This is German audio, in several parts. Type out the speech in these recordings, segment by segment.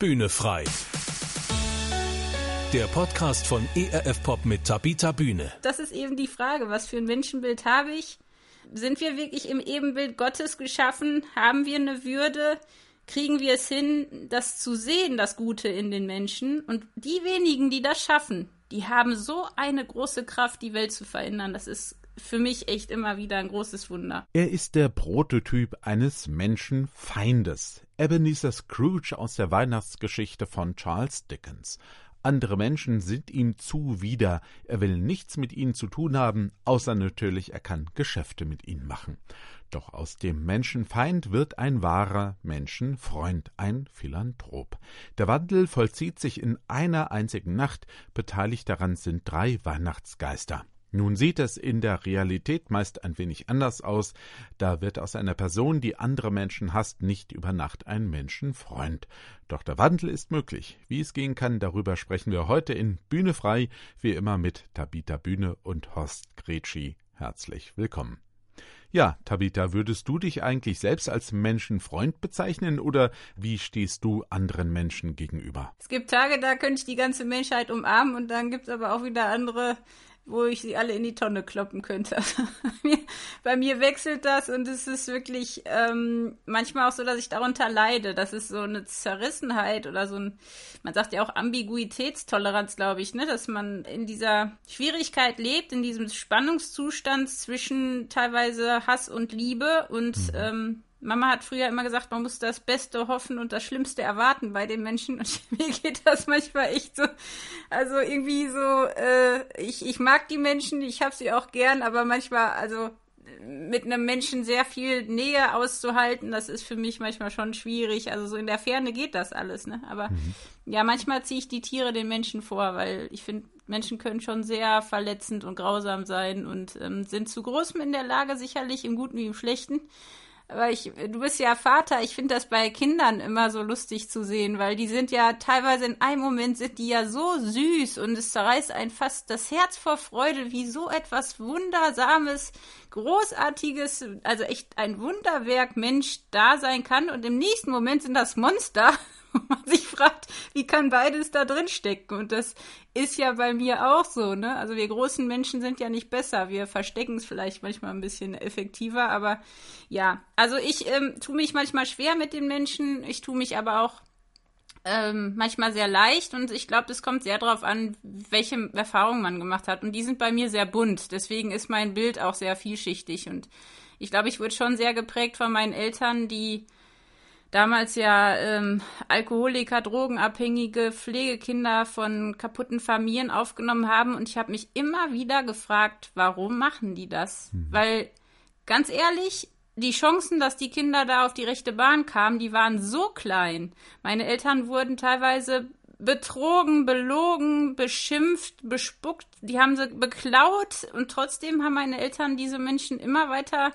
Bühne frei. Der Podcast von ERF Pop mit Tabita Bühne. Das ist eben die Frage, was für ein Menschenbild habe ich? Sind wir wirklich im Ebenbild Gottes geschaffen? Haben wir eine Würde? Kriegen wir es hin, das zu sehen, das Gute in den Menschen? Und die wenigen, die das schaffen, die haben so eine große Kraft, die Welt zu verändern. Das ist für mich echt immer wieder ein großes Wunder. Er ist der Prototyp eines Menschenfeindes. Ebenezer Scrooge aus der Weihnachtsgeschichte von Charles Dickens. Andere Menschen sind ihm zuwider, er will nichts mit ihnen zu tun haben, außer natürlich, er kann Geschäfte mit ihnen machen. Doch aus dem Menschenfeind wird ein wahrer Menschenfreund, ein Philanthrop. Der Wandel vollzieht sich in einer einzigen Nacht, beteiligt daran sind drei Weihnachtsgeister. Nun sieht es in der Realität meist ein wenig anders aus. Da wird aus einer Person, die andere Menschen hasst, nicht über Nacht ein Menschenfreund. Doch der Wandel ist möglich. Wie es gehen kann, darüber sprechen wir heute in Bühne frei, wie immer mit Tabita Bühne und Horst Gretschi. Herzlich willkommen. Ja, Tabita, würdest du dich eigentlich selbst als Menschenfreund bezeichnen oder wie stehst du anderen Menschen gegenüber? Es gibt Tage, da könnte ich die ganze Menschheit umarmen und dann gibt es aber auch wieder andere, wo ich sie alle in die Tonne kloppen könnte. bei mir wechselt das und es ist wirklich ähm, manchmal auch so, dass ich darunter leide. Das ist so eine Zerrissenheit oder so ein, man sagt ja auch Ambiguitätstoleranz, glaube ich, ne, dass man in dieser Schwierigkeit lebt, in diesem Spannungszustand zwischen teilweise Hass und Liebe und mhm. ähm, Mama hat früher immer gesagt, man muss das Beste hoffen und das Schlimmste erwarten bei den Menschen. Und mir geht das manchmal echt so. Also irgendwie so, äh, ich, ich mag die Menschen, ich habe sie auch gern, aber manchmal, also mit einem Menschen sehr viel Nähe auszuhalten, das ist für mich manchmal schon schwierig. Also so in der Ferne geht das alles, ne? Aber mhm. ja, manchmal ziehe ich die Tiere den Menschen vor, weil ich finde, Menschen können schon sehr verletzend und grausam sein und ähm, sind zu großem in der Lage, sicherlich im Guten wie im Schlechten. Aber ich, du bist ja Vater, ich finde das bei Kindern immer so lustig zu sehen, weil die sind ja teilweise in einem Moment sind die ja so süß und es zerreißt ein fast das Herz vor Freude, wie so etwas Wundersames, Großartiges, also echt ein Wunderwerk Mensch da sein kann. Und im nächsten Moment sind das Monster man sich fragt, wie kann beides da drin stecken? Und das ist ja bei mir auch so, ne? Also wir großen Menschen sind ja nicht besser. Wir verstecken es vielleicht manchmal ein bisschen effektiver, aber ja. Also ich ähm, tue mich manchmal schwer mit den Menschen. Ich tue mich aber auch ähm, manchmal sehr leicht und ich glaube, das kommt sehr darauf an, welche Erfahrungen man gemacht hat. Und die sind bei mir sehr bunt. Deswegen ist mein Bild auch sehr vielschichtig. Und ich glaube, ich wurde schon sehr geprägt von meinen Eltern, die damals ja ähm, Alkoholiker, Drogenabhängige, Pflegekinder von kaputten Familien aufgenommen haben. Und ich habe mich immer wieder gefragt, warum machen die das? Mhm. Weil, ganz ehrlich, die Chancen, dass die Kinder da auf die rechte Bahn kamen, die waren so klein. Meine Eltern wurden teilweise betrogen, belogen, beschimpft, bespuckt. Die haben sie beklaut und trotzdem haben meine Eltern diese Menschen immer weiter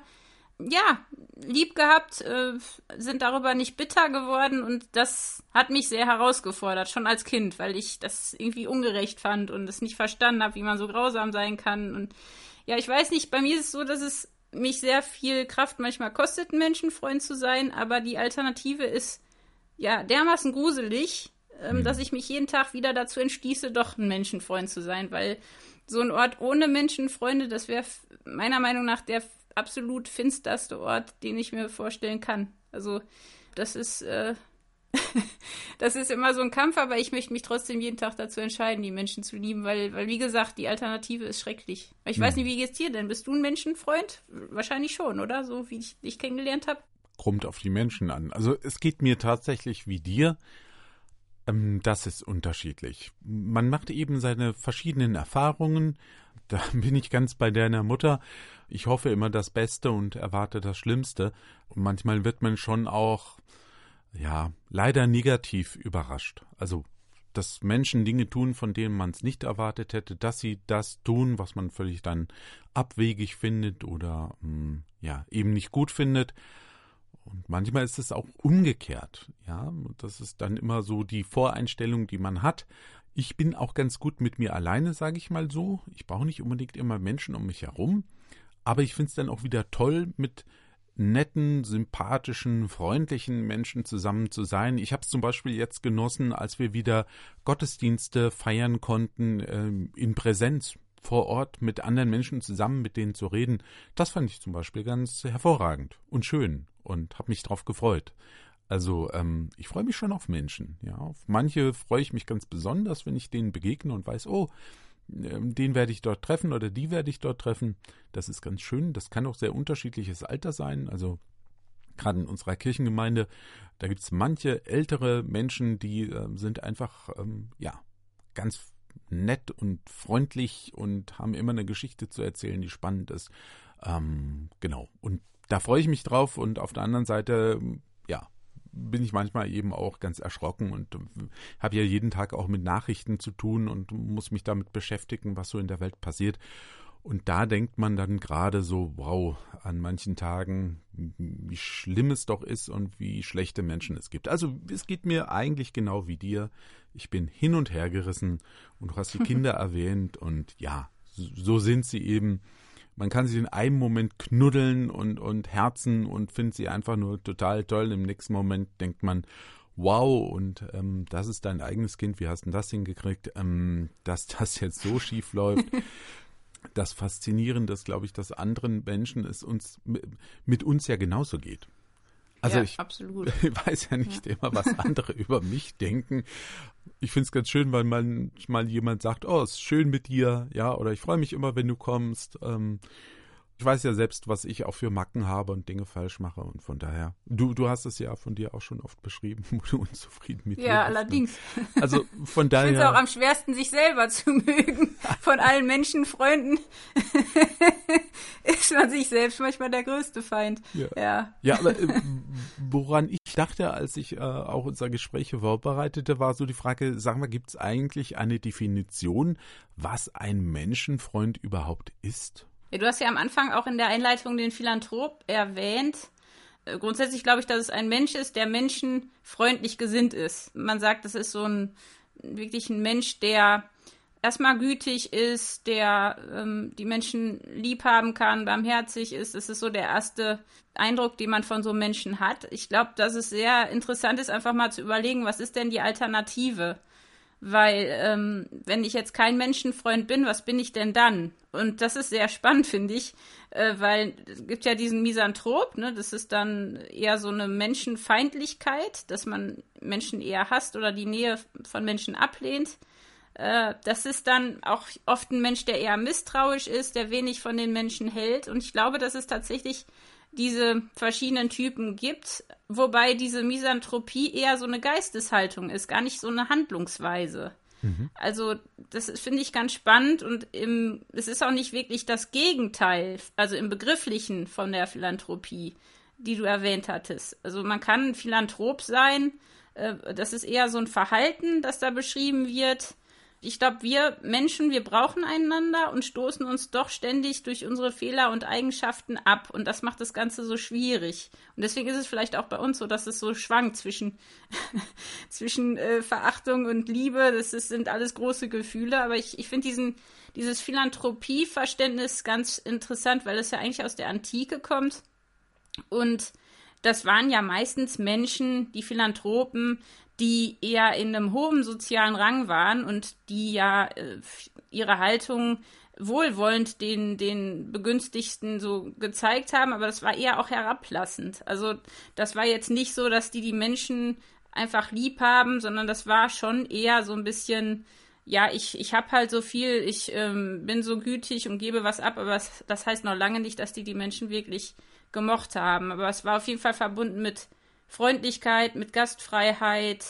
ja, lieb gehabt, äh, sind darüber nicht bitter geworden und das hat mich sehr herausgefordert, schon als Kind, weil ich das irgendwie ungerecht fand und es nicht verstanden habe, wie man so grausam sein kann. Und ja, ich weiß nicht, bei mir ist es so, dass es mich sehr viel Kraft manchmal kostet, ein Menschenfreund zu sein, aber die Alternative ist ja dermaßen gruselig, ähm, mhm. dass ich mich jeden Tag wieder dazu entschließe, doch ein Menschenfreund zu sein, weil so ein Ort ohne Menschenfreunde, das wäre meiner Meinung nach der absolut finsterste Ort, den ich mir vorstellen kann. Also das ist, äh, das ist immer so ein Kampf, aber ich möchte mich trotzdem jeden Tag dazu entscheiden, die Menschen zu lieben, weil, weil wie gesagt, die Alternative ist schrecklich. Ich hm. weiß nicht, wie geht's dir denn? Bist du ein Menschenfreund? Wahrscheinlich schon, oder? So wie ich dich kennengelernt habe. Kommt auf die Menschen an. Also es geht mir tatsächlich wie dir. Ähm, das ist unterschiedlich. Man macht eben seine verschiedenen Erfahrungen. Da bin ich ganz bei deiner Mutter. Ich hoffe immer das Beste und erwarte das Schlimmste. Und manchmal wird man schon auch, ja, leider negativ überrascht. Also, dass Menschen Dinge tun, von denen man es nicht erwartet hätte, dass sie das tun, was man völlig dann abwegig findet oder, mh, hm, ja, eben nicht gut findet. Und manchmal ist es auch umgekehrt, ja. Das ist dann immer so die Voreinstellung, die man hat. Ich bin auch ganz gut mit mir alleine, sage ich mal so. Ich brauche nicht unbedingt immer Menschen um mich herum. Aber ich finde es dann auch wieder toll, mit netten, sympathischen, freundlichen Menschen zusammen zu sein. Ich habe es zum Beispiel jetzt genossen, als wir wieder Gottesdienste feiern konnten äh, in Präsenz vor Ort mit anderen Menschen zusammen mit denen zu reden. Das fand ich zum Beispiel ganz hervorragend und schön und habe mich darauf gefreut. Also ähm, ich freue mich schon auf Menschen. Ja, auf manche freue ich mich ganz besonders, wenn ich denen begegne und weiß, oh, ähm, den werde ich dort treffen oder die werde ich dort treffen. Das ist ganz schön. Das kann auch sehr unterschiedliches Alter sein. Also gerade in unserer Kirchengemeinde, da gibt es manche ältere Menschen, die äh, sind einfach, ähm, ja, ganz nett und freundlich und haben immer eine Geschichte zu erzählen, die spannend ist. Ähm, genau. Und da freue ich mich drauf. Und auf der anderen Seite, ja, bin ich manchmal eben auch ganz erschrocken und habe ja jeden Tag auch mit Nachrichten zu tun und muss mich damit beschäftigen, was so in der Welt passiert. Und da denkt man dann gerade so, wow, an manchen Tagen, wie schlimm es doch ist und wie schlechte Menschen es gibt. Also es geht mir eigentlich genau wie dir. Ich bin hin und her gerissen und du hast die Kinder erwähnt und ja, so sind sie eben man kann sie in einem Moment knuddeln und, und herzen und findet sie einfach nur total toll. Im nächsten Moment denkt man, wow, und ähm, das ist dein eigenes Kind, wie hast du das hingekriegt, ähm, dass das jetzt so schief läuft. das Faszinierende ist, glaube ich, dass anderen Menschen es uns mit uns ja genauso geht. Also ja, ich absolut. weiß ja nicht ja. immer, was andere über mich denken. Ich finde es ganz schön, weil manchmal jemand sagt, oh, es ist schön mit dir, ja, oder ich freue mich immer, wenn du kommst. Ähm, ich weiß ja selbst, was ich auch für Macken habe und Dinge falsch mache und von daher. Du, du hast es ja von dir auch schon oft beschrieben, wo du unzufrieden mit ja, Ja, allerdings. Also von daher. Ich finde es auch am schwersten, sich selber zu mögen. Von allen Menschenfreunden ist man sich selbst manchmal der größte Feind. Ja, ja. ja aber äh, woran ich dachte, als ich äh, auch unser Gespräch vorbereitete, war so die Frage, sag mal, gibt es eigentlich eine Definition, was ein Menschenfreund überhaupt ist? Ja, du hast ja am Anfang auch in der Einleitung den Philanthrop erwähnt. Äh, grundsätzlich glaube ich, dass es ein Mensch ist, der menschenfreundlich gesinnt ist. Man sagt, das ist so ein wirklich ein Mensch, der erstmal gütig ist, der ähm, die Menschen lieb haben kann, barmherzig ist. Das ist so der erste Eindruck, den man von so Menschen hat. Ich glaube, dass es sehr interessant ist, einfach mal zu überlegen, was ist denn die Alternative? Weil, ähm, wenn ich jetzt kein Menschenfreund bin, was bin ich denn dann? Und das ist sehr spannend, finde ich, äh, weil es gibt ja diesen Misanthrop, ne? Das ist dann eher so eine Menschenfeindlichkeit, dass man Menschen eher hasst oder die Nähe von Menschen ablehnt. Äh, das ist dann auch oft ein Mensch, der eher misstrauisch ist, der wenig von den Menschen hält. Und ich glaube, dass es tatsächlich diese verschiedenen Typen gibt, wobei diese Misanthropie eher so eine Geisteshaltung ist, gar nicht so eine Handlungsweise. Mhm. Also, das finde ich ganz spannend und im, es ist auch nicht wirklich das Gegenteil, also im Begrifflichen von der Philanthropie, die du erwähnt hattest. Also, man kann Philanthrop sein, äh, das ist eher so ein Verhalten, das da beschrieben wird ich glaube, wir Menschen, wir brauchen einander und stoßen uns doch ständig durch unsere Fehler und Eigenschaften ab. Und das macht das Ganze so schwierig. Und deswegen ist es vielleicht auch bei uns so, dass es so schwankt zwischen, zwischen äh, Verachtung und Liebe. Das ist, sind alles große Gefühle. Aber ich, ich finde dieses Philanthropie-Verständnis ganz interessant, weil es ja eigentlich aus der Antike kommt. Und das waren ja meistens Menschen, die Philanthropen, die eher in einem hohen sozialen Rang waren und die ja äh, ihre Haltung wohlwollend den, den Begünstigten so gezeigt haben, aber das war eher auch herablassend. Also das war jetzt nicht so, dass die die Menschen einfach lieb haben, sondern das war schon eher so ein bisschen, ja, ich, ich habe halt so viel, ich ähm, bin so gütig und gebe was ab, aber das, das heißt noch lange nicht, dass die die Menschen wirklich gemocht haben. Aber es war auf jeden Fall verbunden mit Freundlichkeit, mit Gastfreiheit.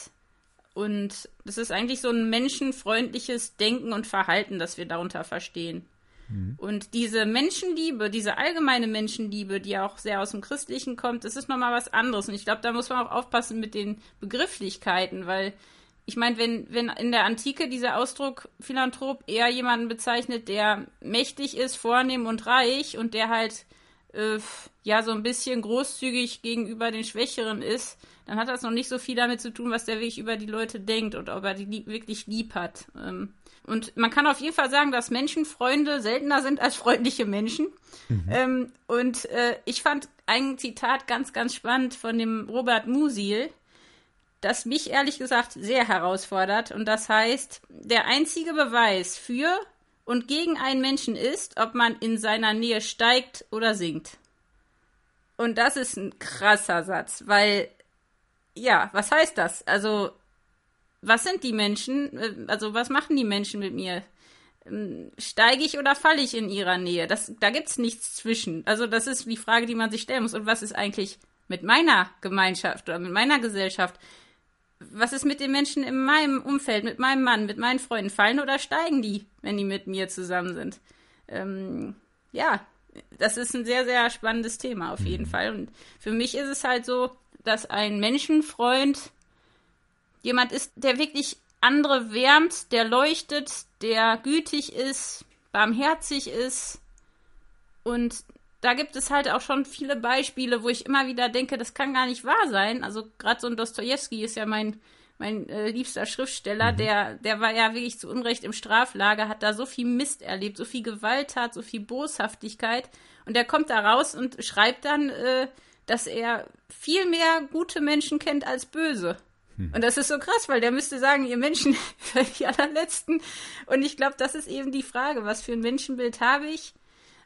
Und das ist eigentlich so ein menschenfreundliches Denken und Verhalten, das wir darunter verstehen. Mhm. Und diese Menschenliebe, diese allgemeine Menschenliebe, die auch sehr aus dem Christlichen kommt, das ist nochmal was anderes. Und ich glaube, da muss man auch aufpassen mit den Begrifflichkeiten, weil ich meine, wenn, wenn in der Antike dieser Ausdruck Philanthrop eher jemanden bezeichnet, der mächtig ist, vornehm und reich und der halt äh, ja so ein bisschen großzügig gegenüber den Schwächeren ist, dann hat das noch nicht so viel damit zu tun, was der wirklich über die Leute denkt und ob er die lieb, wirklich lieb hat. Ähm, und man kann auf jeden Fall sagen, dass Menschenfreunde seltener sind als freundliche Menschen. Mhm. Ähm, und äh, ich fand ein Zitat ganz, ganz spannend von dem Robert Musil, das mich ehrlich gesagt sehr herausfordert. Und das heißt, der einzige Beweis für und gegen einen Menschen ist, ob man in seiner Nähe steigt oder sinkt. Und das ist ein krasser Satz, weil, ja, was heißt das? Also, was sind die Menschen? Äh, also, was machen die Menschen mit mir? Ähm, steige ich oder falle ich in ihrer Nähe? Das, da gibt's nichts zwischen. Also, das ist die Frage, die man sich stellen muss. Und was ist eigentlich mit meiner Gemeinschaft oder mit meiner Gesellschaft? Was ist mit den Menschen in meinem Umfeld, mit meinem Mann, mit meinen Freunden? Fallen oder steigen die, wenn die mit mir zusammen sind? Ähm, ja, das ist ein sehr, sehr spannendes Thema auf jeden mhm. Fall. Und für mich ist es halt so, dass ein Menschenfreund jemand ist, der wirklich andere wärmt, der leuchtet, der gütig ist, barmherzig ist. Und da gibt es halt auch schon viele Beispiele, wo ich immer wieder denke, das kann gar nicht wahr sein. Also gerade so ein Dostoevsky ist ja mein mein äh, liebster Schriftsteller, mhm. der, der war ja wirklich zu Unrecht im Straflager, hat da so viel Mist erlebt, so viel Gewalttat, so viel Boshaftigkeit. Und der kommt da raus und schreibt dann, äh, dass er viel mehr gute Menschen kennt als böse. Mhm. Und das ist so krass, weil der müsste sagen, ihr Menschen seid die allerletzten. Und ich glaube, das ist eben die Frage, was für ein Menschenbild habe ich?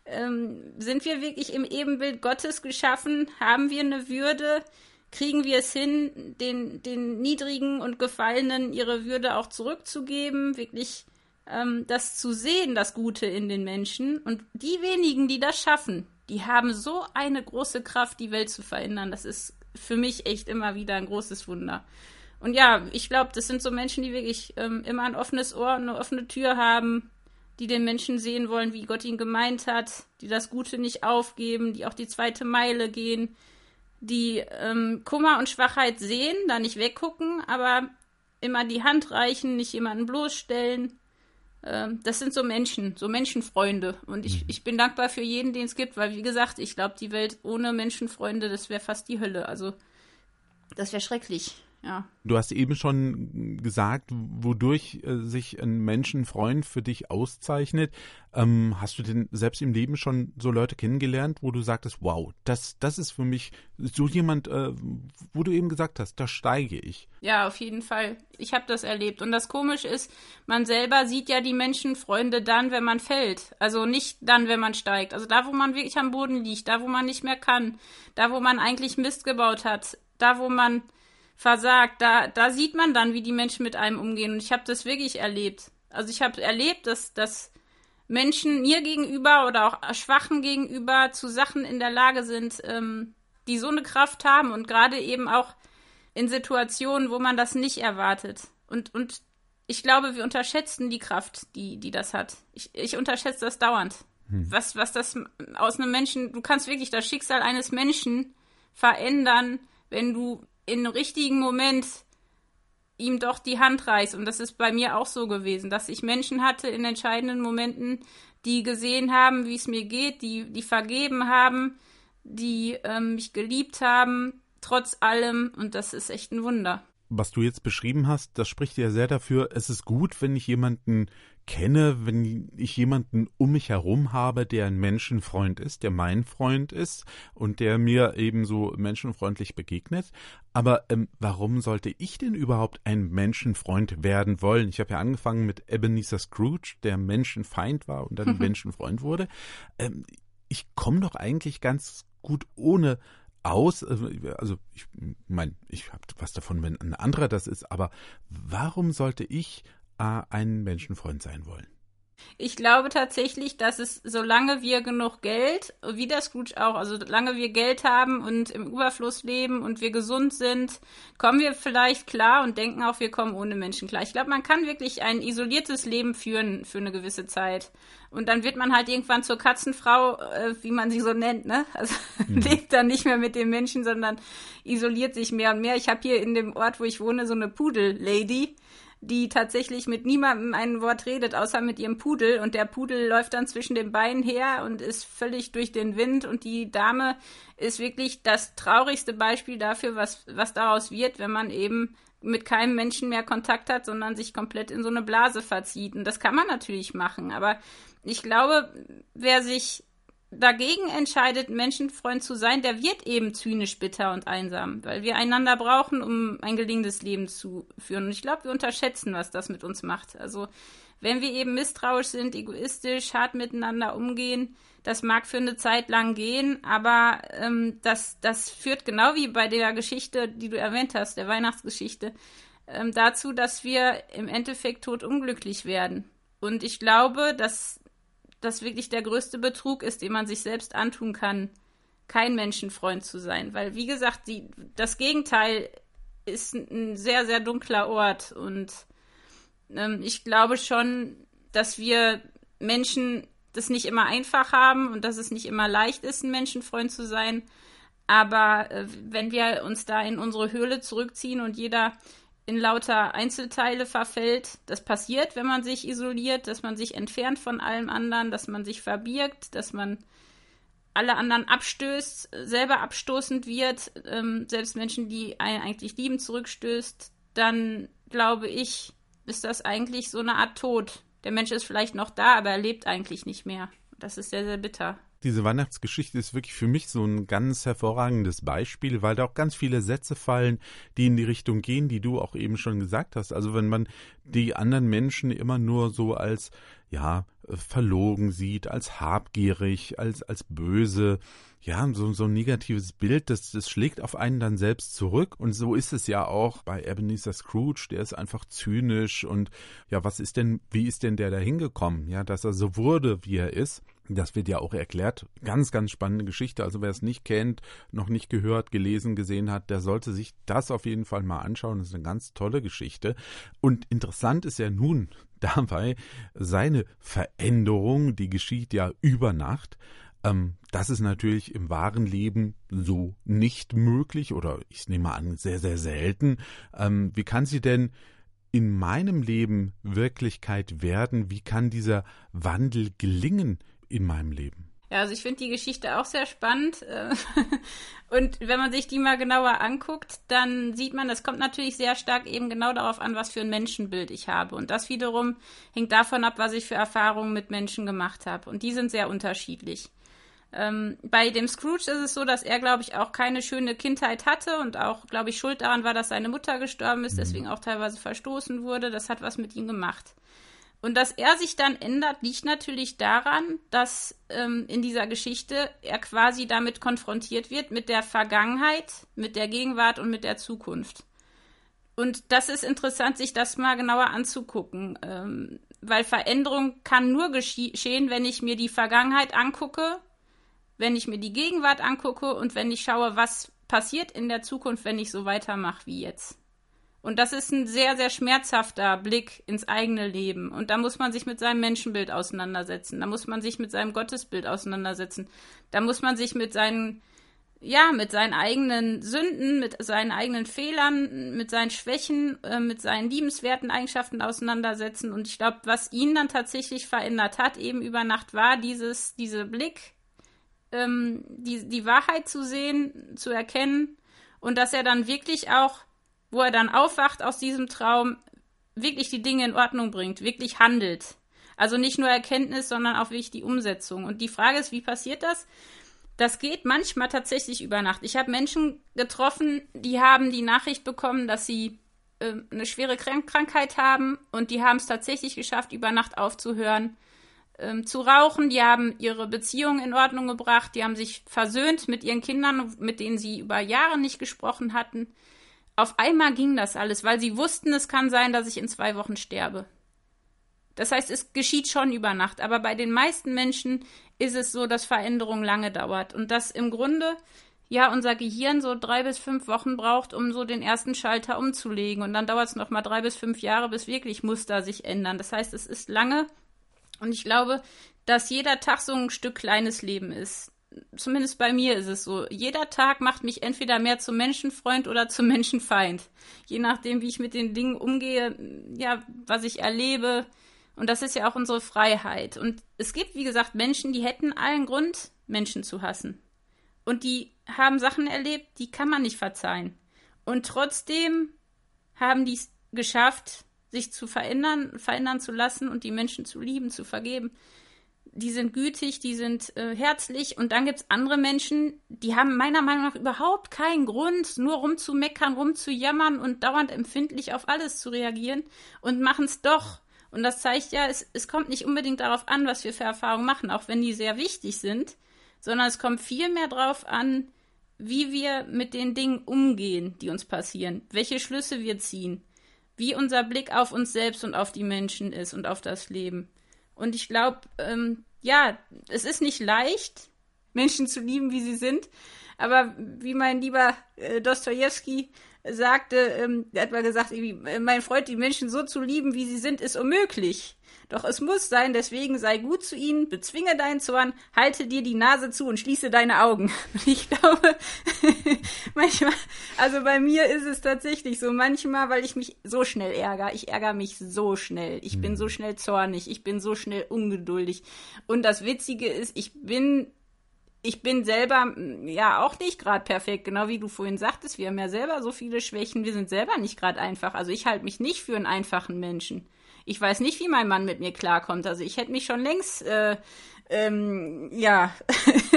Ähm, sind wir wirklich im Ebenbild Gottes geschaffen? Haben wir eine Würde? kriegen wir es hin, den, den Niedrigen und Gefallenen ihre Würde auch zurückzugeben, wirklich ähm, das zu sehen, das Gute in den Menschen. Und die wenigen, die das schaffen, die haben so eine große Kraft, die Welt zu verändern. Das ist für mich echt immer wieder ein großes Wunder. Und ja, ich glaube, das sind so Menschen, die wirklich ähm, immer ein offenes Ohr eine offene Tür haben, die den Menschen sehen wollen, wie Gott ihn gemeint hat, die das Gute nicht aufgeben, die auch die zweite Meile gehen, die ähm, Kummer und Schwachheit sehen, da nicht weggucken, aber immer die Hand reichen, nicht jemanden bloßstellen. Ähm, das sind so Menschen, so Menschenfreunde. Und ich, mhm. ich bin dankbar für jeden, den es gibt, weil, wie gesagt, ich glaube, die Welt ohne Menschenfreunde, das wäre fast die Hölle. Also, das wäre schrecklich. Ja. Du hast eben schon gesagt, wodurch äh, sich ein Menschenfreund für dich auszeichnet. Ähm, hast du denn selbst im Leben schon so Leute kennengelernt, wo du sagtest, wow, das, das ist für mich so jemand, äh, wo du eben gesagt hast, da steige ich. Ja, auf jeden Fall. Ich habe das erlebt. Und das Komische ist, man selber sieht ja die Menschenfreunde dann, wenn man fällt. Also nicht dann, wenn man steigt. Also da, wo man wirklich am Boden liegt, da, wo man nicht mehr kann, da, wo man eigentlich Mist gebaut hat, da, wo man versagt, da, da sieht man dann, wie die Menschen mit einem umgehen. Und ich habe das wirklich erlebt. Also ich habe erlebt, dass, dass Menschen mir gegenüber oder auch Schwachen gegenüber zu Sachen in der Lage sind, ähm, die so eine Kraft haben und gerade eben auch in Situationen, wo man das nicht erwartet. Und, und ich glaube, wir unterschätzen die Kraft, die, die das hat. Ich, ich unterschätze das dauernd. Hm. Was, was das aus einem Menschen, du kannst wirklich das Schicksal eines Menschen verändern, wenn du im richtigen Moment ihm doch die Hand reißt. Und das ist bei mir auch so gewesen, dass ich Menschen hatte in entscheidenden Momenten, die gesehen haben, wie es mir geht, die, die vergeben haben, die ähm, mich geliebt haben, trotz allem. Und das ist echt ein Wunder was du jetzt beschrieben hast, das spricht ja sehr dafür, es ist gut, wenn ich jemanden kenne, wenn ich jemanden um mich herum habe, der ein Menschenfreund ist, der mein Freund ist und der mir ebenso menschenfreundlich begegnet. Aber ähm, warum sollte ich denn überhaupt ein Menschenfreund werden wollen? Ich habe ja angefangen mit Ebenezer Scrooge, der Menschenfeind war und dann Menschenfreund wurde. Ähm, ich komme doch eigentlich ganz gut ohne aus. Also, also ich meine, ich habe was davon, wenn ein anderer das ist, aber warum sollte ich ein Menschenfreund sein wollen? Ich glaube tatsächlich, dass es, solange wir genug Geld, wie der Scrooge auch, also solange wir Geld haben und im Überfluss leben und wir gesund sind, kommen wir vielleicht klar und denken auch, wir kommen ohne Menschen klar. Ich glaube, man kann wirklich ein isoliertes Leben führen für eine gewisse Zeit. Und dann wird man halt irgendwann zur Katzenfrau, äh, wie man sie so nennt, ne? Also mhm. lebt dann nicht mehr mit den Menschen, sondern isoliert sich mehr und mehr. Ich habe hier in dem Ort, wo ich wohne, so eine Pudel-Lady die tatsächlich mit niemandem ein Wort redet, außer mit ihrem Pudel. Und der Pudel läuft dann zwischen den Beinen her und ist völlig durch den Wind. Und die Dame ist wirklich das traurigste Beispiel dafür, was, was daraus wird, wenn man eben mit keinem Menschen mehr Kontakt hat, sondern sich komplett in so eine Blase verzieht. Und das kann man natürlich machen. Aber ich glaube, wer sich dagegen entscheidet, Menschenfreund zu sein, der wird eben zynisch, bitter und einsam, weil wir einander brauchen, um ein gelingendes Leben zu führen. Und ich glaube, wir unterschätzen, was das mit uns macht. Also wenn wir eben misstrauisch sind, egoistisch, hart miteinander umgehen, das mag für eine Zeit lang gehen, aber ähm, das, das führt genau wie bei der Geschichte, die du erwähnt hast, der Weihnachtsgeschichte, ähm, dazu, dass wir im Endeffekt tot unglücklich werden. Und ich glaube, dass das wirklich der größte Betrug ist, den man sich selbst antun kann, kein Menschenfreund zu sein. Weil, wie gesagt, die, das Gegenteil ist ein sehr, sehr dunkler Ort. Und ähm, ich glaube schon, dass wir Menschen das nicht immer einfach haben und dass es nicht immer leicht ist, ein Menschenfreund zu sein. Aber äh, wenn wir uns da in unsere Höhle zurückziehen und jeder in lauter Einzelteile verfällt. Das passiert, wenn man sich isoliert, dass man sich entfernt von allem anderen, dass man sich verbirgt, dass man alle anderen abstößt, selber abstoßend wird, ähm, selbst Menschen, die einen eigentlich lieben, zurückstößt, dann glaube ich, ist das eigentlich so eine Art Tod. Der Mensch ist vielleicht noch da, aber er lebt eigentlich nicht mehr. Das ist sehr, sehr bitter diese Weihnachtsgeschichte ist wirklich für mich so ein ganz hervorragendes Beispiel, weil da auch ganz viele Sätze fallen, die in die Richtung gehen, die du auch eben schon gesagt hast. Also wenn man die anderen Menschen immer nur so als ja verlogen sieht, als habgierig, als als böse, ja, so, so ein negatives Bild, das, das schlägt auf einen dann selbst zurück. Und so ist es ja auch bei Ebenezer Scrooge, der ist einfach zynisch und ja, was ist denn, wie ist denn der da hingekommen? Ja, dass er so wurde, wie er ist. Das wird ja auch erklärt. Ganz, ganz spannende Geschichte. Also wer es nicht kennt, noch nicht gehört, gelesen, gesehen hat, der sollte sich das auf jeden Fall mal anschauen. Das ist eine ganz tolle Geschichte. Und interessant ist ja nun dabei seine Veränderung, die geschieht ja über Nacht. Ähm, das ist natürlich im wahren Leben so nicht möglich oder ich nehme an, sehr, sehr selten. Ähm, wie kann sie denn in meinem Leben Wirklichkeit werden? Wie kann dieser Wandel gelingen in meinem Leben? Ja, also ich finde die Geschichte auch sehr spannend. Äh, und wenn man sich die mal genauer anguckt, dann sieht man, das kommt natürlich sehr stark eben genau darauf an, was für ein Menschenbild ich habe. Und das wiederum hängt davon ab, was ich für Erfahrungen mit Menschen gemacht habe. Und die sind sehr unterschiedlich. Ähm, bei dem Scrooge ist es so, dass er, glaube ich, auch keine schöne Kindheit hatte und auch, glaube ich, schuld daran war, dass seine Mutter gestorben ist, mhm. deswegen auch teilweise verstoßen wurde. Das hat was mit ihm gemacht. Und dass er sich dann ändert, liegt natürlich daran, dass ähm, in dieser Geschichte er quasi damit konfrontiert wird mit der Vergangenheit, mit der Gegenwart und mit der Zukunft. Und das ist interessant, sich das mal genauer anzugucken, ähm, weil Veränderung kann nur geschehen, wenn ich mir die Vergangenheit angucke, wenn ich mir die Gegenwart angucke und wenn ich schaue, was passiert in der Zukunft, wenn ich so weitermache wie jetzt. Und das ist ein sehr, sehr schmerzhafter Blick ins eigene Leben. Und da muss man sich mit seinem Menschenbild auseinandersetzen. Da muss man sich mit seinem Gottesbild auseinandersetzen. Da muss man sich mit seinen, ja, mit seinen eigenen Sünden, mit seinen eigenen Fehlern, mit seinen Schwächen, äh, mit seinen liebenswerten Eigenschaften auseinandersetzen. Und ich glaube, was ihn dann tatsächlich verändert hat, eben über Nacht, war dieses, dieser Blick, ähm, die, die Wahrheit zu sehen, zu erkennen und dass er dann wirklich auch wo er dann aufwacht aus diesem Traum, wirklich die Dinge in Ordnung bringt, wirklich handelt. Also nicht nur Erkenntnis, sondern auch wirklich die Umsetzung. Und die Frage ist, wie passiert das? Das geht manchmal tatsächlich über Nacht. Ich habe Menschen getroffen, die haben die Nachricht bekommen, dass sie äh, eine schwere Krankheit haben und die haben es tatsächlich geschafft, über Nacht aufzuhören ähm, zu rauchen. Die haben ihre Beziehung in Ordnung gebracht. Die haben sich versöhnt mit ihren Kindern, mit denen sie über Jahre nicht gesprochen hatten. Auf einmal ging das alles, weil sie wussten, es kann sein, dass ich in zwei Wochen sterbe. Das heißt, es geschieht schon über Nacht, aber bei den meisten Menschen ist es so, dass Veränderung lange dauert und dass im Grunde ja unser Gehirn so drei bis fünf Wochen braucht, um so den ersten Schalter umzulegen und dann dauert es noch mal drei bis fünf Jahre, bis wirklich Muster sich ändern. Das heißt, es ist lange und ich glaube, dass jeder Tag so ein Stück kleines Leben ist zumindest bei mir ist es so, jeder Tag macht mich entweder mehr zum Menschenfreund oder zum Menschenfeind. Je nachdem, wie ich mit den Dingen umgehe, ja, was ich erlebe. Und das ist ja auch unsere Freiheit. Und es gibt, wie gesagt, Menschen, die hätten allen Grund, Menschen zu hassen. Und die haben Sachen erlebt, die kann man nicht verzeihen. Und trotzdem haben die es geschafft, sich zu verändern, verändern zu lassen und die Menschen zu lieben, zu vergeben die sind gütig, die sind äh, herzlich und dann gibt es andere Menschen, die haben meiner Meinung nach überhaupt keinen Grund, nur rumzumeckern, rumzujammern und dauernd empfindlich auf alles zu reagieren und machen es doch. Und das zeigt ja, es, es kommt nicht unbedingt darauf an, was wir für Erfahrungen machen, auch wenn die sehr wichtig sind, sondern es kommt viel mehr darauf an, wie wir mit den Dingen umgehen, die uns passieren, welche Schlüsse wir ziehen, wie unser Blick auf uns selbst und auf die Menschen ist und auf das Leben. Und ich glaube, ähm, ja, es ist nicht leicht, Menschen zu lieben, wie sie sind. Aber wie mein lieber äh, Dostoevsky sagte, ähm, er hat mal gesagt, äh, mein Freund, die Menschen so zu lieben, wie sie sind, ist unmöglich. Doch es muss sein, deswegen sei gut zu ihnen, bezwinge deinen Zorn, halte dir die Nase zu und schließe deine Augen. ich glaube, manchmal, also bei mir ist es tatsächlich so, manchmal, weil ich mich so schnell ärgere. Ich ärgere mich so schnell. Ich bin so hm. schnell zornig. Ich bin so schnell ungeduldig. Und das Witzige ist, ich bin ich bin selber ja auch nicht gerade perfekt, genau wie du vorhin sagtest. Wir haben ja selber so viele Schwächen. Wir sind selber nicht gerade einfach. Also ich halte mich nicht für einen einfachen Menschen. Ich weiß nicht, wie mein Mann mit mir klarkommt. Also ich hätte mich schon längst, äh, ähm, ja,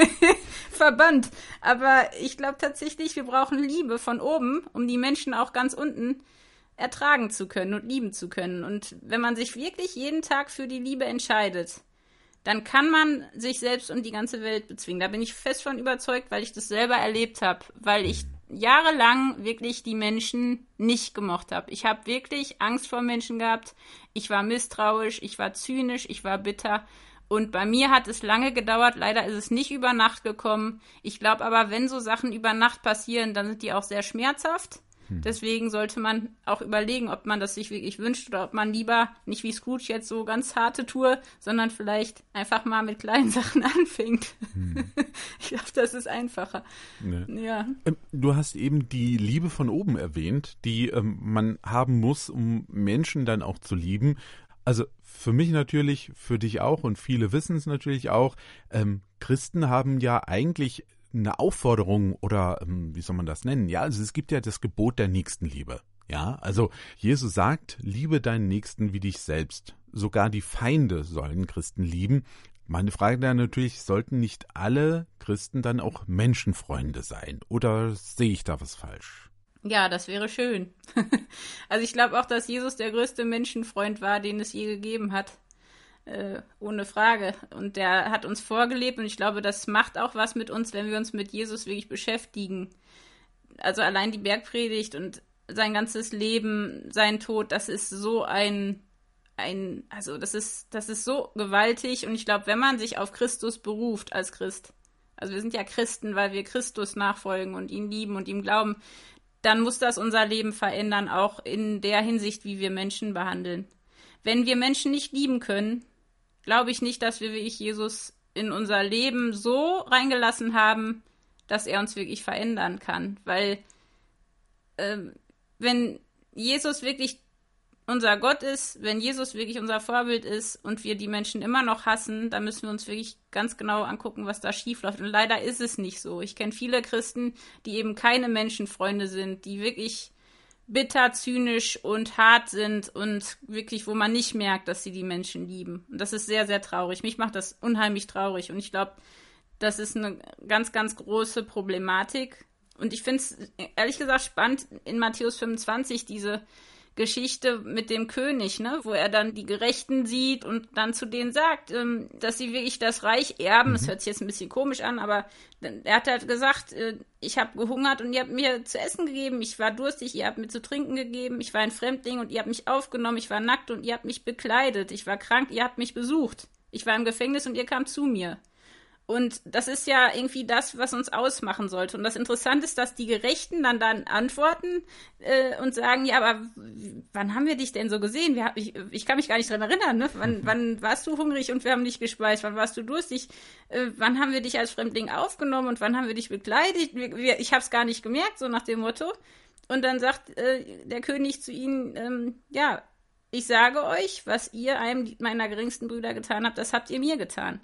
verbannt. Aber ich glaube tatsächlich, wir brauchen Liebe von oben, um die Menschen auch ganz unten ertragen zu können und lieben zu können. Und wenn man sich wirklich jeden Tag für die Liebe entscheidet, dann kann man sich selbst und die ganze Welt bezwingen. Da bin ich fest von überzeugt, weil ich das selber erlebt habe, weil ich jahrelang wirklich die Menschen nicht gemocht habe. Ich habe wirklich Angst vor Menschen gehabt. Ich war misstrauisch, ich war zynisch, ich war bitter. Und bei mir hat es lange gedauert. Leider ist es nicht über Nacht gekommen. Ich glaube aber, wenn so Sachen über Nacht passieren, dann sind die auch sehr schmerzhaft. Hm. Deswegen sollte man auch überlegen, ob man das sich wirklich wünscht oder ob man lieber nicht wie Scrooge jetzt so ganz harte Tour, sondern vielleicht einfach mal mit kleinen Sachen anfängt. Hm. ich glaube, das ist einfacher. Ne. Ja. Ähm, du hast eben die Liebe von oben erwähnt, die ähm, man haben muss, um Menschen dann auch zu lieben. Also für mich natürlich, für dich auch und viele wissen es natürlich auch, ähm, Christen haben ja eigentlich eine Aufforderung oder ähm, wie soll man das nennen? Ja, also es gibt ja das Gebot der Nächstenliebe. Ja, also Jesus sagt, liebe deinen Nächsten wie dich selbst. Sogar die Feinde sollen Christen lieben. Meine Frage dann natürlich, sollten nicht alle Christen dann auch Menschenfreunde sein? Oder sehe ich da was falsch? Ja, das wäre schön. also ich glaube auch, dass Jesus der größte Menschenfreund war, den es je gegeben hat. Äh, ohne Frage. Und der hat uns vorgelebt und ich glaube, das macht auch was mit uns, wenn wir uns mit Jesus wirklich beschäftigen. Also allein die Bergpredigt und sein ganzes Leben, sein Tod, das ist so ein, ein, also das ist, das ist so gewaltig und ich glaube, wenn man sich auf Christus beruft als Christ, also wir sind ja Christen, weil wir Christus nachfolgen und ihn lieben und ihm glauben, dann muss das unser Leben verändern, auch in der Hinsicht, wie wir Menschen behandeln. Wenn wir Menschen nicht lieben können, glaube ich nicht, dass wir wirklich Jesus in unser Leben so reingelassen haben, dass er uns wirklich verändern kann. Weil äh, wenn Jesus wirklich unser Gott ist, wenn Jesus wirklich unser Vorbild ist und wir die Menschen immer noch hassen, dann müssen wir uns wirklich ganz genau angucken, was da schiefläuft. Und leider ist es nicht so. Ich kenne viele Christen, die eben keine Menschenfreunde sind, die wirklich bitter, zynisch und hart sind und wirklich, wo man nicht merkt, dass sie die Menschen lieben. Und das ist sehr, sehr traurig. Mich macht das unheimlich traurig. Und ich glaube, das ist eine ganz, ganz große Problematik. Und ich finde es ehrlich gesagt spannend in Matthäus 25, diese Geschichte mit dem König, ne, wo er dann die Gerechten sieht und dann zu denen sagt, ähm, dass sie wirklich das Reich erben. Mhm. Das hört sich jetzt ein bisschen komisch an, aber er hat halt gesagt, äh, ich habe gehungert und ihr habt mir zu essen gegeben, ich war durstig, ihr habt mir zu trinken gegeben, ich war ein Fremdling und ihr habt mich aufgenommen, ich war nackt und ihr habt mich bekleidet, ich war krank, ihr habt mich besucht, ich war im Gefängnis und ihr kam zu mir. Und das ist ja irgendwie das, was uns ausmachen sollte. Und das Interessante ist, dass die Gerechten dann dann antworten äh, und sagen, ja, aber wann haben wir dich denn so gesehen? Wir, ich, ich kann mich gar nicht dran erinnern. Ne? Wann, mhm. wann warst du hungrig und wir haben dich gespeist? Wann warst du durstig? Äh, wann haben wir dich als Fremdling aufgenommen und wann haben wir dich bekleidet? Wir, wir, ich habe es gar nicht gemerkt, so nach dem Motto. Und dann sagt äh, der König zu ihnen, ähm, ja, ich sage euch, was ihr einem meiner geringsten Brüder getan habt, das habt ihr mir getan.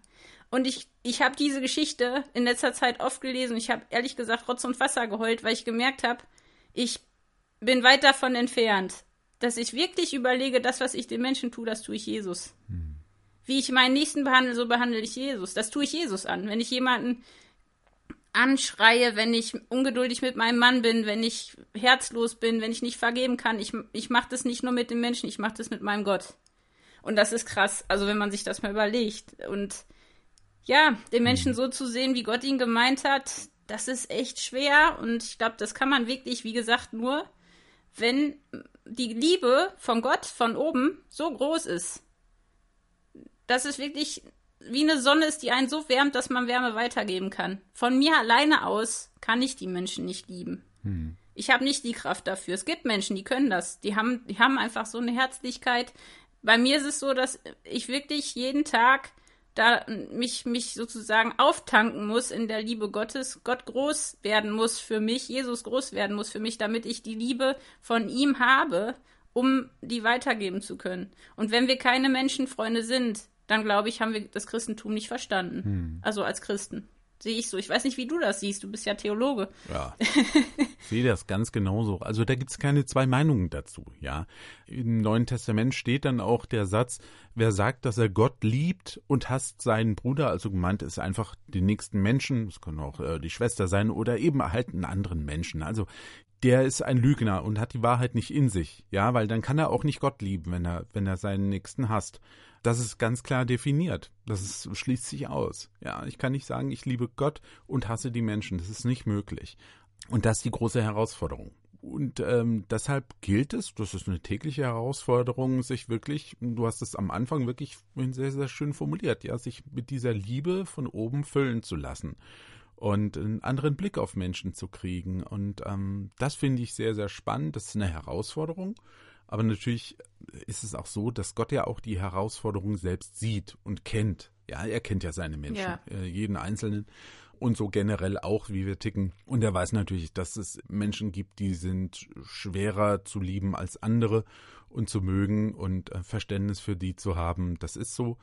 Und ich, ich habe diese Geschichte in letzter Zeit oft gelesen. Ich habe ehrlich gesagt Rotz und Wasser geheult, weil ich gemerkt habe, ich bin weit davon entfernt, dass ich wirklich überlege, das, was ich den Menschen tue, das tue ich Jesus. Hm. wie ich meinen Nächsten behandle, so behandle ich Jesus. Das tue ich Jesus an. Wenn ich jemanden anschreie, wenn ich ungeduldig mit meinem Mann bin, wenn ich herzlos bin, wenn ich nicht vergeben kann, ich, ich mache das nicht nur mit den Menschen, ich mache das mit meinem Gott. Und das ist krass, also wenn man sich das mal überlegt. Und ja, den Menschen so zu sehen, wie Gott ihn gemeint hat, das ist echt schwer. Und ich glaube, das kann man wirklich, wie gesagt, nur, wenn die Liebe von Gott von oben so groß ist, dass es wirklich wie eine Sonne ist, die einen so wärmt, dass man Wärme weitergeben kann. Von mir alleine aus kann ich die Menschen nicht lieben. Hm. Ich habe nicht die Kraft dafür. Es gibt Menschen, die können das. Die haben, die haben einfach so eine Herzlichkeit. Bei mir ist es so, dass ich wirklich jeden Tag da mich, mich sozusagen auftanken muss in der Liebe Gottes, Gott groß werden muss für mich, Jesus groß werden muss für mich, damit ich die Liebe von ihm habe, um die weitergeben zu können. Und wenn wir keine Menschenfreunde sind, dann glaube ich, haben wir das Christentum nicht verstanden. Hm. Also als Christen. Sehe ich so. Ich weiß nicht, wie du das siehst. Du bist ja Theologe. Ja. ich sehe das ganz genauso. Also da gibt es keine zwei Meinungen dazu, ja. Im Neuen Testament steht dann auch der Satz, wer sagt, dass er Gott liebt und hasst seinen Bruder, also gemeint ist einfach den nächsten Menschen, es kann auch äh, die Schwester sein oder eben halt einen anderen Menschen. Also der ist ein Lügner und hat die Wahrheit nicht in sich, ja, weil dann kann er auch nicht Gott lieben, wenn er, wenn er seinen Nächsten hasst. Das ist ganz klar definiert. Das ist, schließt sich aus. Ja, ich kann nicht sagen, ich liebe Gott und hasse die Menschen. Das ist nicht möglich. Und das ist die große Herausforderung. Und ähm, deshalb gilt es, das ist eine tägliche Herausforderung, sich wirklich, du hast es am Anfang wirklich sehr, sehr schön formuliert, ja, sich mit dieser Liebe von oben füllen zu lassen und einen anderen Blick auf Menschen zu kriegen. Und ähm, das finde ich sehr, sehr spannend. Das ist eine Herausforderung. Aber natürlich ist es auch so, dass Gott ja auch die Herausforderung selbst sieht und kennt. Ja, er kennt ja seine Menschen, ja. Äh, jeden Einzelnen und so generell auch, wie wir ticken. Und er weiß natürlich, dass es Menschen gibt, die sind schwerer zu lieben als andere und zu mögen und äh, Verständnis für die zu haben. Das ist so.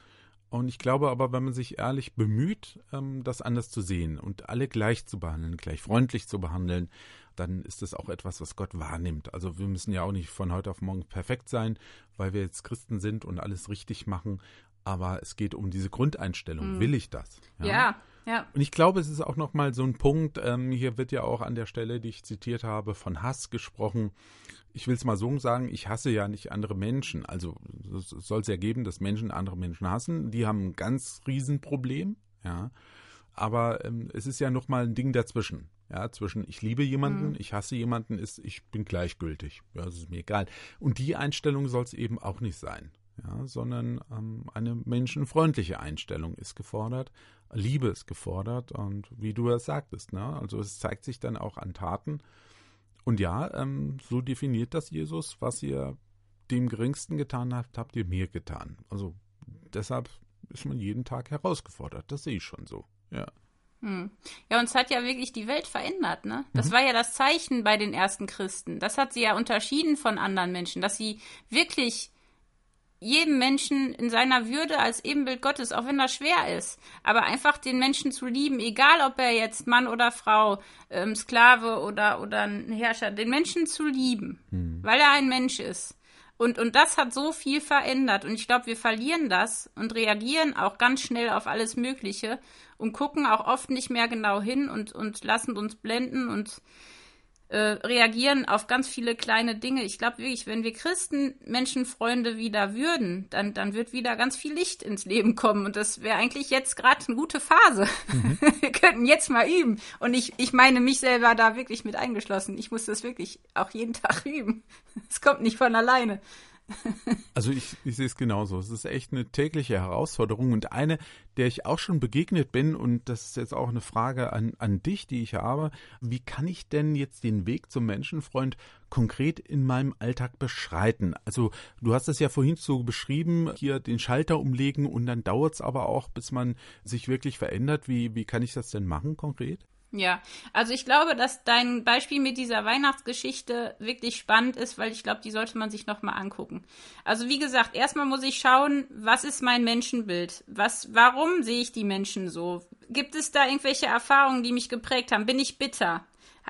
Und ich glaube aber, wenn man sich ehrlich bemüht, ähm, das anders zu sehen und alle gleich zu behandeln, gleich freundlich zu behandeln, dann ist das auch etwas, was Gott wahrnimmt. Also wir müssen ja auch nicht von heute auf morgen perfekt sein, weil wir jetzt Christen sind und alles richtig machen. Aber es geht um diese Grundeinstellung. Mhm. Will ich das? Ja. ja. ja. Und ich glaube, es ist auch nochmal so ein Punkt, ähm, hier wird ja auch an der Stelle, die ich zitiert habe, von Hass gesprochen. Ich will es mal so sagen, ich hasse ja nicht andere Menschen. Also es soll es ja geben, dass Menschen andere Menschen hassen. Die haben ein ganz Riesenproblem, ja. Aber ähm, es ist ja nochmal ein Ding dazwischen. Ja, zwischen ich liebe jemanden, mhm. ich hasse jemanden, ist ich bin gleichgültig. Ja, das ist mir egal. Und die Einstellung soll es eben auch nicht sein. Ja, sondern ähm, eine menschenfreundliche Einstellung ist gefordert, Liebe ist gefordert und wie du es sagtest, ne? also es zeigt sich dann auch an Taten. Und ja, ähm, so definiert das Jesus, was ihr dem Geringsten getan habt, habt ihr mir getan. Also deshalb ist man jeden Tag herausgefordert, das sehe ich schon so, ja. Hm. Ja, und es hat ja wirklich die Welt verändert, ne? Das mhm. war ja das Zeichen bei den ersten Christen. Das hat sie ja unterschieden von anderen Menschen, dass sie wirklich jedem Menschen in seiner Würde als Ebenbild Gottes, auch wenn das schwer ist, aber einfach den Menschen zu lieben, egal ob er jetzt Mann oder Frau, ähm, Sklave oder, oder ein Herrscher, den Menschen zu lieben, mhm. weil er ein Mensch ist. Und, und das hat so viel verändert. Und ich glaube, wir verlieren das und reagieren auch ganz schnell auf alles Mögliche und gucken auch oft nicht mehr genau hin und, und lassen uns blenden und äh, reagieren auf ganz viele kleine Dinge. Ich glaube wirklich, wenn wir Christen Menschenfreunde wieder würden, dann, dann wird wieder ganz viel Licht ins Leben kommen. Und das wäre eigentlich jetzt gerade eine gute Phase. Mhm. wir könnten jetzt mal üben. Und ich, ich meine mich selber da wirklich mit eingeschlossen. Ich muss das wirklich auch jeden Tag üben. Es kommt nicht von alleine. Also ich, ich sehe es genauso. Es ist echt eine tägliche Herausforderung und eine, der ich auch schon begegnet bin. Und das ist jetzt auch eine Frage an, an dich, die ich habe. Wie kann ich denn jetzt den Weg zum Menschenfreund konkret in meinem Alltag beschreiten? Also du hast es ja vorhin so beschrieben, hier den Schalter umlegen und dann dauert es aber auch, bis man sich wirklich verändert. Wie, wie kann ich das denn machen konkret? Ja, also ich glaube, dass dein Beispiel mit dieser Weihnachtsgeschichte wirklich spannend ist, weil ich glaube, die sollte man sich nochmal angucken. Also wie gesagt, erstmal muss ich schauen, was ist mein Menschenbild? Was, warum sehe ich die Menschen so? Gibt es da irgendwelche Erfahrungen, die mich geprägt haben? Bin ich bitter?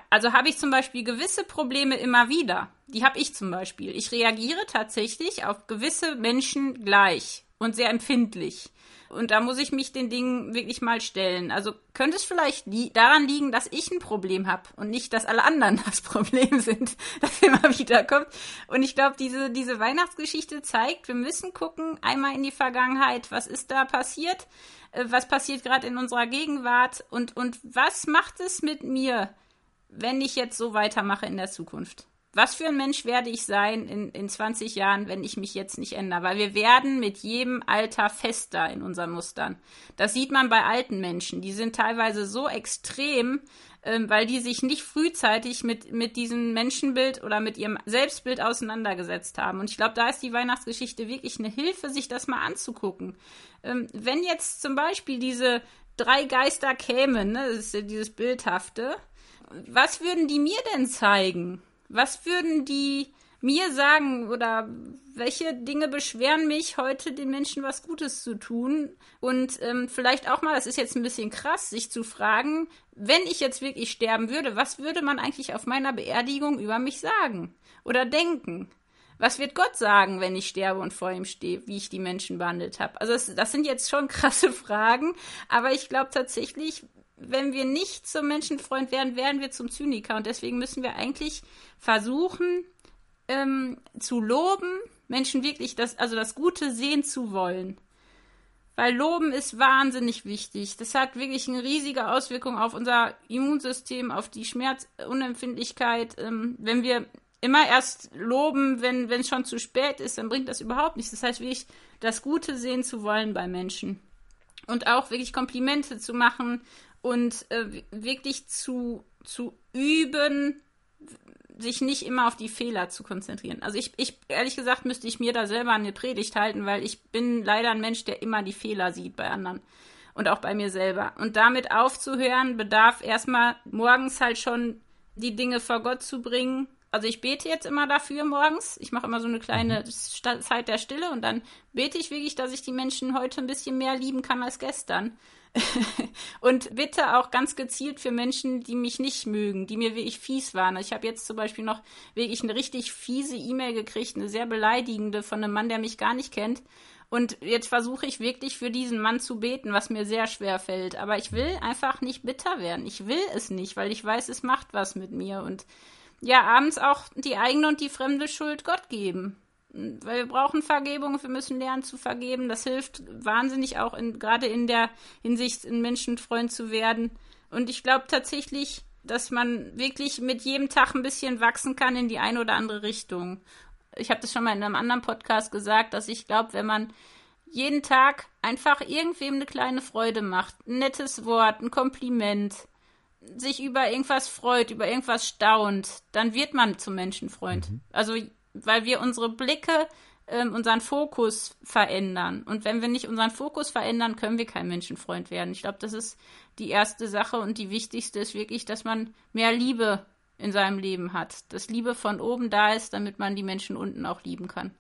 Also habe ich zum Beispiel gewisse Probleme immer wieder. Die habe ich zum Beispiel. Ich reagiere tatsächlich auf gewisse Menschen gleich und sehr empfindlich. Und da muss ich mich den Dingen wirklich mal stellen. Also könnte es vielleicht li daran liegen, dass ich ein Problem habe und nicht, dass alle anderen das Problem sind, das immer wieder kommt. Und ich glaube, diese, diese Weihnachtsgeschichte zeigt, wir müssen gucken, einmal in die Vergangenheit, was ist da passiert, äh, was passiert gerade in unserer Gegenwart und, und was macht es mit mir, wenn ich jetzt so weitermache in der Zukunft? Was für ein Mensch werde ich sein in, in 20 Jahren, wenn ich mich jetzt nicht ändere? Weil wir werden mit jedem Alter fester in unseren Mustern. Das sieht man bei alten Menschen. Die sind teilweise so extrem, ähm, weil die sich nicht frühzeitig mit, mit diesem Menschenbild oder mit ihrem Selbstbild auseinandergesetzt haben. Und ich glaube, da ist die Weihnachtsgeschichte wirklich eine Hilfe, sich das mal anzugucken. Ähm, wenn jetzt zum Beispiel diese drei Geister kämen, ne, das ist ja dieses Bildhafte, was würden die mir denn zeigen? Was würden die mir sagen oder welche Dinge beschweren mich, heute den Menschen was Gutes zu tun? Und ähm, vielleicht auch mal, das ist jetzt ein bisschen krass, sich zu fragen, wenn ich jetzt wirklich sterben würde, was würde man eigentlich auf meiner Beerdigung über mich sagen oder denken? Was wird Gott sagen, wenn ich sterbe und vor ihm stehe, wie ich die Menschen behandelt habe? Also das, das sind jetzt schon krasse Fragen, aber ich glaube tatsächlich, wenn wir nicht zum Menschenfreund werden, werden wir zum Zyniker. Und deswegen müssen wir eigentlich versuchen, ähm, zu loben, Menschen wirklich das, also das Gute sehen zu wollen. Weil Loben ist wahnsinnig wichtig. Das hat wirklich eine riesige Auswirkung auf unser Immunsystem, auf die Schmerzunempfindlichkeit. Ähm, wenn wir immer erst loben, wenn es schon zu spät ist, dann bringt das überhaupt nichts. Das heißt, wirklich das Gute sehen zu wollen bei Menschen. Und auch wirklich Komplimente zu machen und äh, wirklich zu, zu üben, sich nicht immer auf die Fehler zu konzentrieren. Also ich, ich, ehrlich gesagt, müsste ich mir da selber eine Predigt halten, weil ich bin leider ein Mensch, der immer die Fehler sieht bei anderen und auch bei mir selber. Und damit aufzuhören, bedarf erstmal morgens halt schon die Dinge vor Gott zu bringen. Also ich bete jetzt immer dafür morgens. Ich mache immer so eine kleine mhm. Zeit der Stille und dann bete ich wirklich, dass ich die Menschen heute ein bisschen mehr lieben kann als gestern. Und bitte auch ganz gezielt für Menschen, die mich nicht mögen, die mir wirklich fies waren. Ich habe jetzt zum Beispiel noch wirklich eine richtig fiese E-Mail gekriegt, eine sehr beleidigende von einem Mann, der mich gar nicht kennt. Und jetzt versuche ich wirklich für diesen Mann zu beten, was mir sehr schwer fällt. Aber ich will einfach nicht bitter werden. Ich will es nicht, weil ich weiß, es macht was mit mir. Und ja, abends auch die eigene und die fremde Schuld Gott geben weil wir brauchen Vergebung, wir müssen lernen zu vergeben. Das hilft wahnsinnig auch in, gerade in der Hinsicht, ein Menschenfreund zu werden. Und ich glaube tatsächlich, dass man wirklich mit jedem Tag ein bisschen wachsen kann in die eine oder andere Richtung. Ich habe das schon mal in einem anderen Podcast gesagt, dass ich glaube, wenn man jeden Tag einfach irgendwem eine kleine Freude macht, ein nettes Wort, ein Kompliment, sich über irgendwas freut, über irgendwas staunt, dann wird man zum Menschenfreund. Mhm. Also weil wir unsere Blicke, ähm, unseren Fokus verändern. Und wenn wir nicht unseren Fokus verändern, können wir kein Menschenfreund werden. Ich glaube, das ist die erste Sache und die wichtigste ist wirklich, dass man mehr Liebe in seinem Leben hat. Dass Liebe von oben da ist, damit man die Menschen unten auch lieben kann.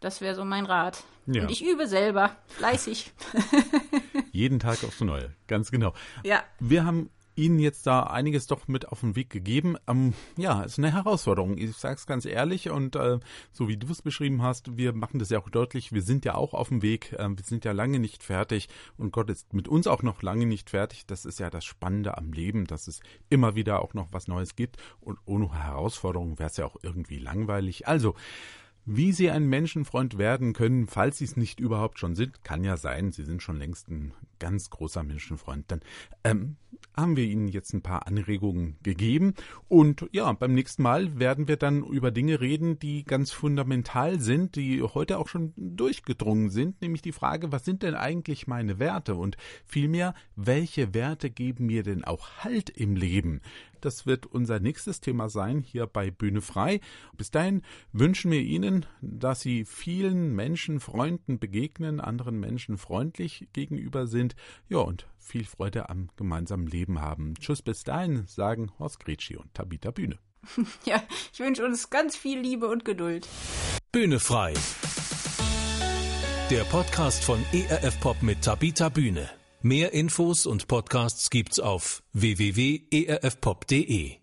Das wäre so mein Rat. Ja. Und ich übe selber, fleißig. Jeden Tag aufs Neue, ganz genau. Ja. Wir haben Ihnen jetzt da einiges doch mit auf den Weg gegeben. Ähm, ja, ist eine Herausforderung. Ich sage es ganz ehrlich und äh, so wie du es beschrieben hast, wir machen das ja auch deutlich. Wir sind ja auch auf dem Weg. Äh, wir sind ja lange nicht fertig und Gott ist mit uns auch noch lange nicht fertig. Das ist ja das Spannende am Leben, dass es immer wieder auch noch was Neues gibt und ohne Herausforderungen wäre es ja auch irgendwie langweilig. Also wie Sie ein Menschenfreund werden können, falls Sie es nicht überhaupt schon sind, kann ja sein, Sie sind schon längst ein ganz großer Menschenfreund. Dann ähm, haben wir Ihnen jetzt ein paar Anregungen gegeben. Und ja, beim nächsten Mal werden wir dann über Dinge reden, die ganz fundamental sind, die heute auch schon durchgedrungen sind, nämlich die Frage, was sind denn eigentlich meine Werte? Und vielmehr, welche Werte geben mir denn auch Halt im Leben? Das wird unser nächstes Thema sein hier bei Bühne frei. Bis dahin wünschen wir Ihnen, dass Sie vielen Menschen, Freunden begegnen, anderen Menschen freundlich gegenüber sind. Ja, und viel Freude am gemeinsamen Leben haben. Tschüss, bis dahin, sagen Horst Gretschi und Tabita Bühne. Ja, ich wünsche uns ganz viel Liebe und Geduld. Bühne frei. Der Podcast von ERF Pop mit Tabita Bühne. Mehr Infos und Podcasts gibt's auf www.erfpop.de.